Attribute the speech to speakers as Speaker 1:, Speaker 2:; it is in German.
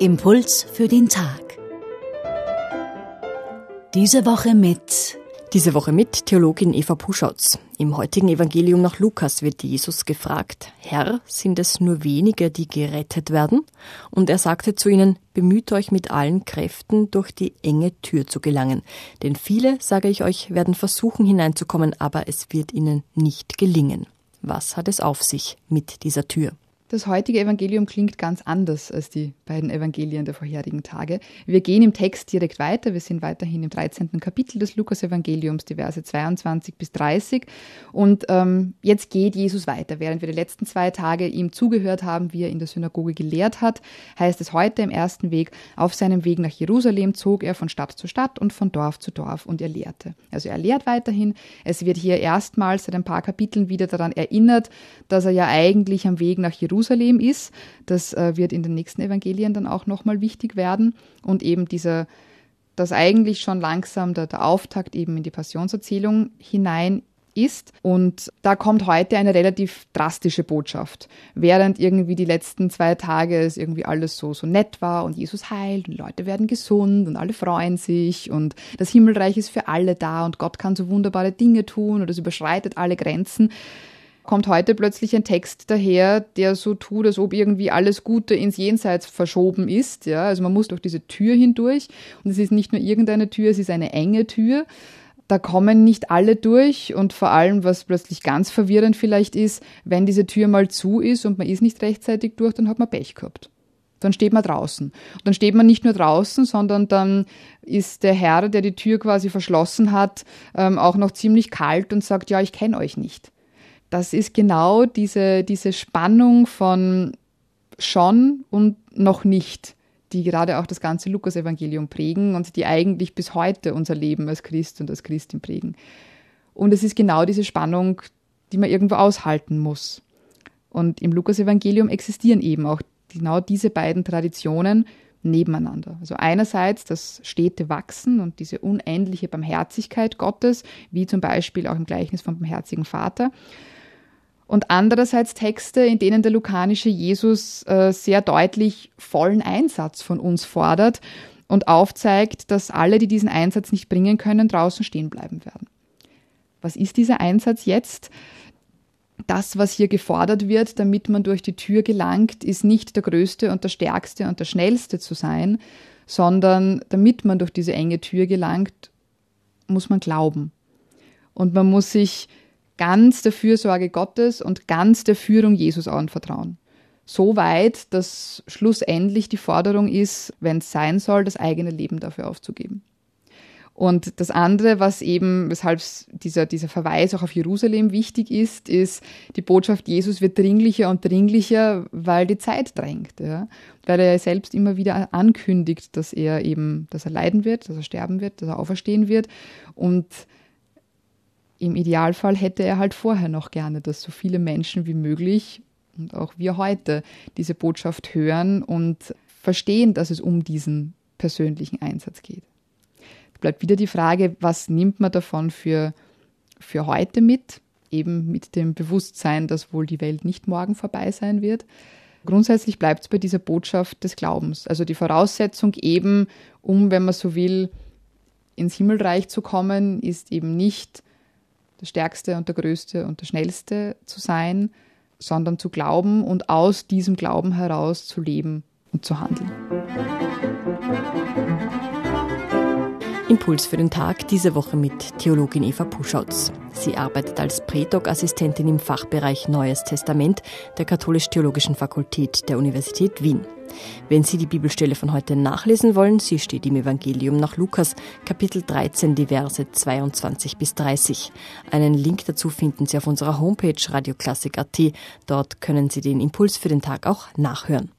Speaker 1: Impuls für den Tag. Diese Woche mit
Speaker 2: diese Woche mit Theologin Eva Puschatz. Im heutigen Evangelium nach Lukas wird Jesus gefragt, Herr, sind es nur wenige, die gerettet werden? Und er sagte zu ihnen, bemüht euch mit allen Kräften, durch die enge Tür zu gelangen. Denn viele, sage ich euch, werden versuchen hineinzukommen, aber es wird ihnen nicht gelingen. Was hat es auf sich mit dieser Tür?
Speaker 3: Das heutige Evangelium klingt ganz anders als die beiden Evangelien der vorherigen Tage. Wir gehen im Text direkt weiter. Wir sind weiterhin im 13. Kapitel des Lukas-Evangeliums, die Verse 22 bis 30. Und ähm, jetzt geht Jesus weiter. Während wir die letzten zwei Tage ihm zugehört haben, wie er in der Synagoge gelehrt hat, heißt es heute im ersten Weg, auf seinem Weg nach Jerusalem zog er von Stadt zu Stadt und von Dorf zu Dorf und er lehrte. Also er lehrt weiterhin. Es wird hier erstmals seit ein paar Kapiteln wieder daran erinnert, dass er ja eigentlich am Weg nach Jerusalem Jerusalem ist. Das äh, wird in den nächsten Evangelien dann auch nochmal wichtig werden. Und eben dieser, dass eigentlich schon langsam der, der Auftakt eben in die Passionserzählung hinein ist. Und da kommt heute eine relativ drastische Botschaft. Während irgendwie die letzten zwei Tage es irgendwie alles so, so nett war und Jesus heilt und Leute werden gesund und alle freuen sich und das Himmelreich ist für alle da und Gott kann so wunderbare Dinge tun und es überschreitet alle Grenzen, kommt heute plötzlich ein Text daher, der so tut, als ob irgendwie alles Gute ins Jenseits verschoben ist. Ja? Also man muss durch diese Tür hindurch und es ist nicht nur irgendeine Tür, es ist eine enge Tür. Da kommen nicht alle durch und vor allem, was plötzlich ganz verwirrend vielleicht ist, wenn diese Tür mal zu ist und man ist nicht rechtzeitig durch, dann hat man Pech gehabt. Dann steht man draußen. Und dann steht man nicht nur draußen, sondern dann ist der Herr, der die Tür quasi verschlossen hat, ähm, auch noch ziemlich kalt und sagt, ja, ich kenne euch nicht das ist genau diese, diese Spannung von schon und noch nicht, die gerade auch das ganze Lukas-Evangelium prägen und die eigentlich bis heute unser Leben als Christ und als Christin prägen. Und es ist genau diese Spannung, die man irgendwo aushalten muss. Und im Lukas-Evangelium existieren eben auch genau diese beiden Traditionen nebeneinander. Also einerseits das stete Wachsen und diese unendliche Barmherzigkeit Gottes, wie zum Beispiel auch im Gleichnis vom barmherzigen Vater und andererseits Texte, in denen der lukanische Jesus äh, sehr deutlich vollen Einsatz von uns fordert und aufzeigt, dass alle, die diesen Einsatz nicht bringen können, draußen stehen bleiben werden. Was ist dieser Einsatz jetzt? Das, was hier gefordert wird, damit man durch die Tür gelangt, ist nicht der größte und der stärkste und der schnellste zu sein, sondern damit man durch diese enge Tür gelangt, muss man glauben. Und man muss sich ganz der Fürsorge Gottes und ganz der Führung Jesus anvertrauen. So weit, dass schlussendlich die Forderung ist, wenn es sein soll, das eigene Leben dafür aufzugeben. Und das andere, was eben, weshalb dieser, dieser Verweis auch auf Jerusalem wichtig ist, ist, die Botschaft Jesus wird dringlicher und dringlicher, weil die Zeit drängt. Ja? Weil er selbst immer wieder ankündigt, dass er eben, dass er leiden wird, dass er sterben wird, dass er auferstehen wird. Und im Idealfall hätte er halt vorher noch gerne, dass so viele Menschen wie möglich und auch wir heute diese Botschaft hören und verstehen, dass es um diesen persönlichen Einsatz geht. Es bleibt wieder die Frage, was nimmt man davon für, für heute mit? Eben mit dem Bewusstsein, dass wohl die Welt nicht morgen vorbei sein wird. Grundsätzlich bleibt es bei dieser Botschaft des Glaubens. Also die Voraussetzung eben, um, wenn man so will, ins Himmelreich zu kommen, ist eben nicht der Stärkste und der Größte und der Schnellste zu sein, sondern zu glauben und aus diesem Glauben heraus zu leben und zu handeln.
Speaker 2: Impuls für den Tag diese Woche mit Theologin Eva Puschautz. Sie arbeitet als Prädoc-Assistentin im Fachbereich Neues Testament der Katholisch-Theologischen Fakultät der Universität Wien. Wenn Sie die Bibelstelle von heute nachlesen wollen, sie steht im Evangelium nach Lukas, Kapitel 13, die Verse 22 bis 30. Einen Link dazu finden Sie auf unserer Homepage radioklassik.at. Dort können Sie den Impuls für den Tag auch nachhören.